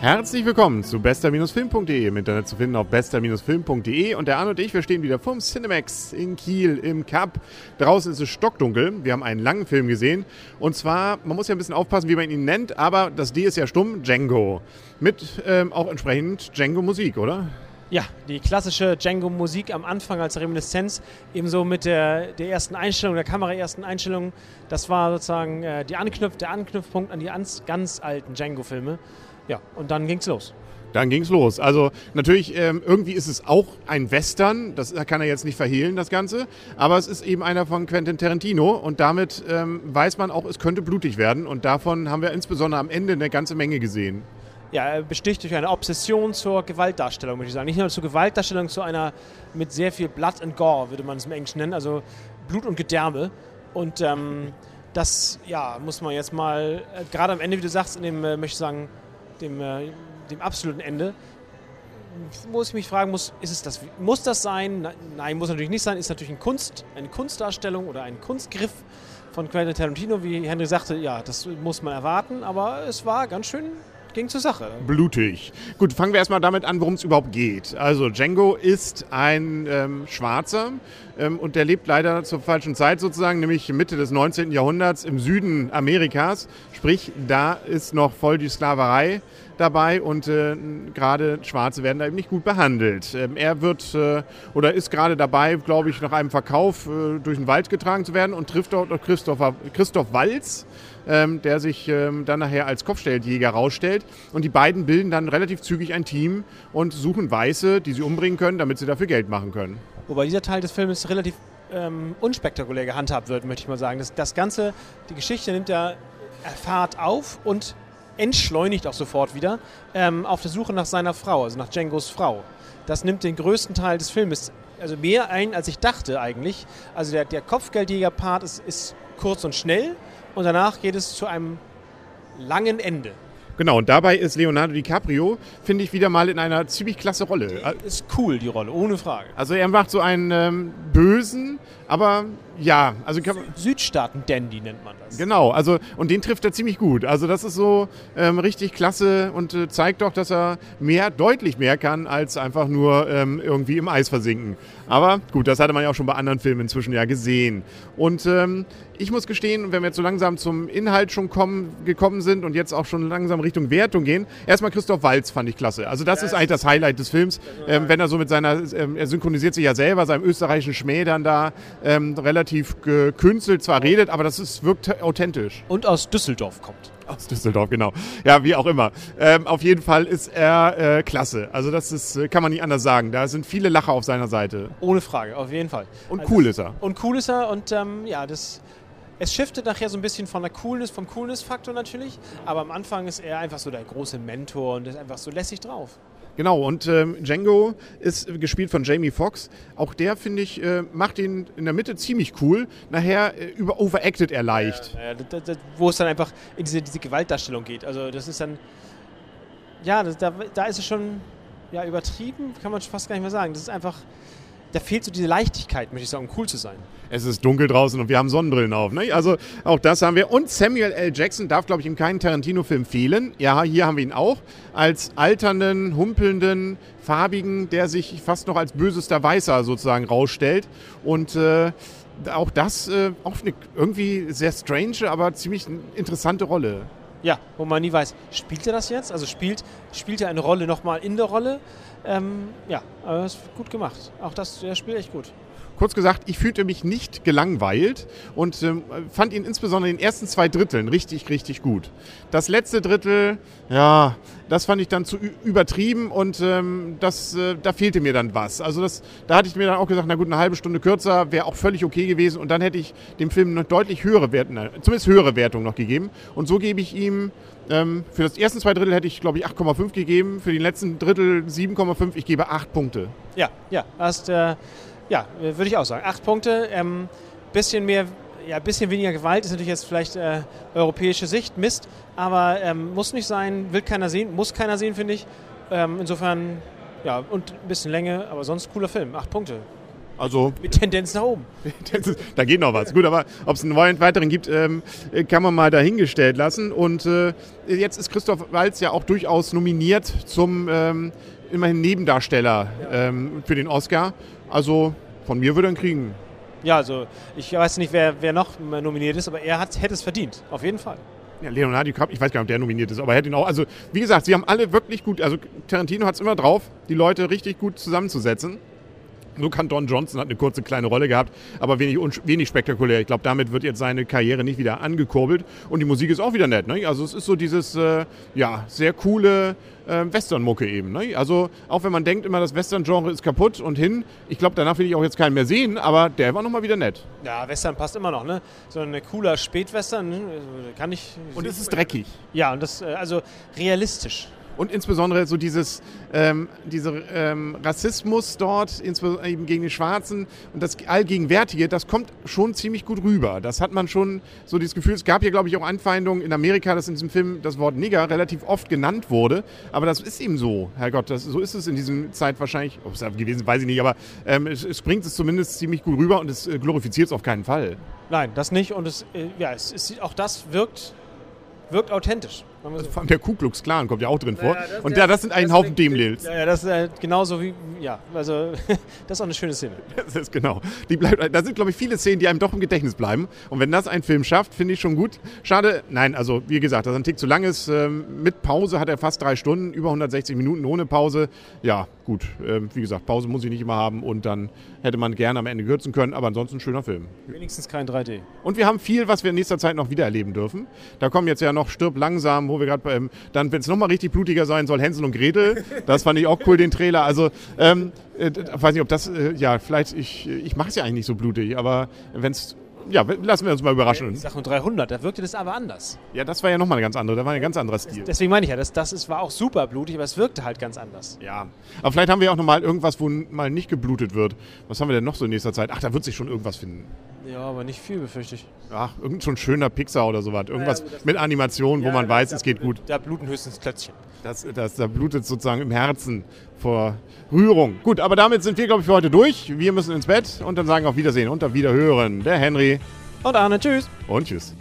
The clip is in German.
Herzlich willkommen zu bester-film.de. Im Internet zu finden auf bester-film.de. Und der Arne und ich, wir stehen wieder vom Cinemax in Kiel im Cup. Draußen ist es stockdunkel. Wir haben einen langen Film gesehen. Und zwar, man muss ja ein bisschen aufpassen, wie man ihn nennt, aber das D ist ja stumm, Django. Mit ähm, auch entsprechend Django-Musik, oder? Ja, die klassische Django-Musik am Anfang als Reminiszenz, ebenso mit der, der ersten Einstellung, der Kamera-ersten Einstellung. Das war sozusagen äh, die Anknüpf, der Anknüpfpunkt an die ganz alten Django-Filme. Ja, und dann ging's los. Dann ging's los. Also natürlich, ähm, irgendwie ist es auch ein Western, das kann er jetzt nicht verhehlen, das Ganze, aber es ist eben einer von Quentin Tarantino und damit ähm, weiß man auch, es könnte blutig werden und davon haben wir insbesondere am Ende eine ganze Menge gesehen. Ja, er besticht durch eine Obsession zur Gewaltdarstellung, würde ich sagen. Nicht nur zur Gewaltdarstellung, zu einer mit sehr viel Blood and Gore, würde man es im Englischen nennen, also Blut und Gedärme. Und ähm, das, ja, muss man jetzt mal, äh, gerade am Ende, wie du sagst, in dem, äh, möchte ich sagen, dem, äh, dem absoluten Ende, wo ich mich fragen muss, ist es das, muss das sein? Nein, muss natürlich nicht sein. Ist natürlich ein Kunst, eine Kunstdarstellung oder ein Kunstgriff von Quentin Tarantino, wie Henry sagte. Ja, das muss man erwarten, aber es war ganz schön ging zur Sache. Blutig. Gut, fangen wir erstmal damit an, worum es überhaupt geht. Also Django ist ein ähm, Schwarzer ähm, und der lebt leider zur falschen Zeit sozusagen, nämlich Mitte des 19. Jahrhunderts im Süden Amerikas. Sprich, da ist noch voll die Sklaverei dabei und äh, gerade Schwarze werden da eben nicht gut behandelt. Ähm, er wird äh, oder ist gerade dabei, glaube ich, nach einem Verkauf äh, durch den Wald getragen zu werden und trifft dort Christopher, Christoph Walz, ähm, der sich ähm, dann nachher als Kopfstelljäger rausstellt. Und die beiden bilden dann relativ zügig ein Team und suchen Weiße, die sie umbringen können, damit sie dafür Geld machen können. Wobei dieser Teil des Films relativ ähm, unspektakulär gehandhabt wird, möchte ich mal sagen. Das, das Ganze, die Geschichte nimmt ja Fahrt auf und entschleunigt auch sofort wieder ähm, auf der Suche nach seiner Frau, also nach Djangos Frau. Das nimmt den größten Teil des Filmes, also mehr ein, als ich dachte eigentlich. Also der, der Kopfgeldjäger-Part ist, ist kurz und schnell und danach geht es zu einem langen Ende. Genau, und dabei ist Leonardo DiCaprio, finde ich, wieder mal in einer ziemlich klasse Rolle. Die ist cool, die Rolle, ohne Frage. Also er macht so einen ähm, bösen, aber ja, also Südstaaten-Dandy nennt man das. Genau, also und den trifft er ziemlich gut. Also das ist so ähm, richtig klasse und äh, zeigt doch, dass er mehr, deutlich mehr kann, als einfach nur ähm, irgendwie im Eis versinken. Aber gut, das hatte man ja auch schon bei anderen Filmen inzwischen ja gesehen. Und ähm, ich muss gestehen, wenn wir jetzt so langsam zum Inhalt schon kommen, gekommen sind und jetzt auch schon langsam Richtung Wertung gehen, erstmal Christoph Walz fand ich klasse. Also das ja, ist eigentlich das Highlight des Films, ähm, wenn er so mit seiner, ähm, er synchronisiert sich ja selber, seinem österreichischen Schmäh dann da ähm, relativ gekünstelt zwar redet, aber das ist, wirkt authentisch. Und aus Düsseldorf kommt. Aus Düsseldorf, genau. Ja, wie auch immer. Ähm, auf jeden Fall ist er äh, klasse. Also das ist, äh, kann man nicht anders sagen. Da sind viele Lacher auf seiner Seite. Ohne Frage, auf jeden Fall. Und also cool ist er. Und cool ist er und ähm, ja, das es shiftet nachher so ein bisschen von der Coolness, vom Coolness-Faktor natürlich, aber am Anfang ist er einfach so der große Mentor und ist einfach so lässig drauf. Genau, und ähm, Django ist gespielt von Jamie Foxx. Auch der, finde ich, äh, macht ihn in der Mitte ziemlich cool. Nachher äh, über overacted er leicht. Ja, ja, da, da, wo es dann einfach in diese, diese Gewaltdarstellung geht. Also das ist dann, ja, da, da ist es schon ja, übertrieben, kann man fast gar nicht mehr sagen. Das ist einfach da fehlt so diese Leichtigkeit, möchte ich sagen, um cool zu sein. Es ist dunkel draußen und wir haben Sonnenbrillen auf. Ne? Also auch das haben wir. Und Samuel L. Jackson darf, glaube ich, in keinem Tarantino-Film fehlen. Ja, hier haben wir ihn auch. Als alternden, humpelnden, farbigen, der sich fast noch als bösester Weißer sozusagen rausstellt. Und äh, auch das äh, auch eine irgendwie sehr strange, aber ziemlich interessante Rolle. Ja, wo man nie weiß, spielt er das jetzt? Also spielt, spielt er eine Rolle nochmal in der Rolle? Ähm, ja, aber das ist gut gemacht. Auch das, der spielt echt gut. Kurz gesagt, ich fühlte mich nicht gelangweilt und ähm, fand ihn insbesondere in den ersten zwei Dritteln richtig, richtig gut. Das letzte Drittel, ja, das fand ich dann zu übertrieben und ähm, das, äh, da fehlte mir dann was. Also das, da hatte ich mir dann auch gesagt, na gut, eine halbe Stunde kürzer wäre auch völlig okay gewesen und dann hätte ich dem Film eine deutlich höhere Wertung, zumindest höhere Wertung noch gegeben. Und so gebe ich ihm ähm, für das ersten zwei Drittel hätte ich, glaube ich, 8,5 gegeben. Für die letzten Drittel 7,5. Ich gebe 8 Punkte. Ja, ja, hast, äh, ja, würde ich auch sagen. 8 Punkte. Ähm, bisschen mehr, ja, bisschen weniger Gewalt ist natürlich jetzt vielleicht äh, europäische Sicht, Mist. Aber ähm, muss nicht sein, will keiner sehen, muss keiner sehen, finde ich. Ähm, insofern, ja, und ein bisschen Länge, aber sonst cooler Film. 8 Punkte. Also Mit Tendenz nach oben. Da geht noch was. Gut, aber ob es einen weiteren gibt, ähm, kann man mal dahingestellt lassen. Und äh, jetzt ist Christoph Waltz ja auch durchaus nominiert zum ähm, immerhin Nebendarsteller ähm, für den Oscar. Also von mir würde er ihn kriegen. Ja, also ich weiß nicht, wer, wer noch nominiert ist, aber er hat, hätte es verdient. Auf jeden Fall. Ja, Leonardo DiCaprio, ich weiß gar nicht, ob der nominiert ist, aber er hätte ihn auch. Also, wie gesagt, sie haben alle wirklich gut. Also, Tarantino hat es immer drauf, die Leute richtig gut zusammenzusetzen. Nur kann Don Johnson hat eine kurze kleine Rolle gehabt, aber wenig, wenig spektakulär. Ich glaube, damit wird jetzt seine Karriere nicht wieder angekurbelt. Und die Musik ist auch wieder nett. Ne? Also es ist so dieses äh, ja, sehr coole äh, Western-Mucke eben. Ne? Also auch wenn man denkt immer, das Western-Genre ist kaputt und hin. Ich glaube, danach will ich auch jetzt keinen mehr sehen, aber der war nochmal wieder nett. Ja, Western passt immer noch. Ne? So ein cooler Spätwestern ne? kann ich... Und es ist dreckig. Ja, und das, äh, also realistisch. Und insbesondere so dieses ähm, dieser ähm, Rassismus dort, insbesondere eben gegen die Schwarzen und das Allgegenwärtige, das kommt schon ziemlich gut rüber. Das hat man schon so dieses Gefühl. Es gab hier, glaube ich, auch Anfeindungen in Amerika, dass in diesem Film das Wort Nigger relativ oft genannt wurde. Aber das ist eben so, Herrgott, das, so ist es in diesem Zeit wahrscheinlich. Ob es gewesen weiß ich nicht, aber ähm, es, es, bringt es zumindest ziemlich gut rüber und es äh, glorifiziert es auf keinen Fall. Nein, das nicht. Und es, äh, ja, es, es, auch das wirkt, wirkt authentisch. Also vor allem der Ku Klux Klan kommt ja auch drin vor. Ja, das, und ja, das sind ein Haufen Demlils. Ja, das ist äh, genauso wie, ja, also das ist auch eine schöne Szene. Das ist genau. Die bleibt, da sind, glaube ich, viele Szenen, die einem doch im Gedächtnis bleiben. Und wenn das ein Film schafft, finde ich schon gut. Schade, nein, also wie gesagt, dass ein Tick zu lang ist. Ähm, mit Pause hat er fast drei Stunden, über 160 Minuten ohne Pause. Ja, gut. Ähm, wie gesagt, Pause muss ich nicht immer haben und dann hätte man gerne am Ende kürzen können, aber ansonsten ein schöner Film. Wenigstens kein 3D. Und wir haben viel, was wir in nächster Zeit noch wieder erleben dürfen. Da kommen jetzt ja noch Stirb langsam, wo wir gerade beim, dann, wenn es nochmal richtig blutiger sein soll, Hänsel und Gretel. Das fand ich auch cool, den Trailer. Also, ähm, äh, weiß nicht, ob das, äh, ja, vielleicht, ich, ich mache es ja eigentlich nicht so blutig, aber wenn es ja, lassen wir uns mal überraschen. Ich sage 300, da wirkte das aber anders. Ja, das war ja nochmal eine ganz andere, da war ein ganz anderer Stil. Deswegen meine ich ja, das, das ist, war auch super blutig, aber es wirkte halt ganz anders. Ja, aber vielleicht haben wir auch nochmal irgendwas, wo mal nicht geblutet wird. Was haben wir denn noch so in nächster Zeit? Ach, da wird sich schon irgendwas finden. Ja, aber nicht viel, befürchte ich. Ach, irgend so ein schöner Pixar oder sowas. Irgendwas ja, mit Animation, wo ja, man weiß, es geht gut. Da bluten höchstens Klötzchen. Das, das, da blutet sozusagen im Herzen vor Rührung. Gut, aber damit sind wir, glaube ich, für heute durch. Wir müssen ins Bett und dann sagen auf Wiedersehen und auf Wiederhören. Der Henry. Und Arne, tschüss. Und tschüss.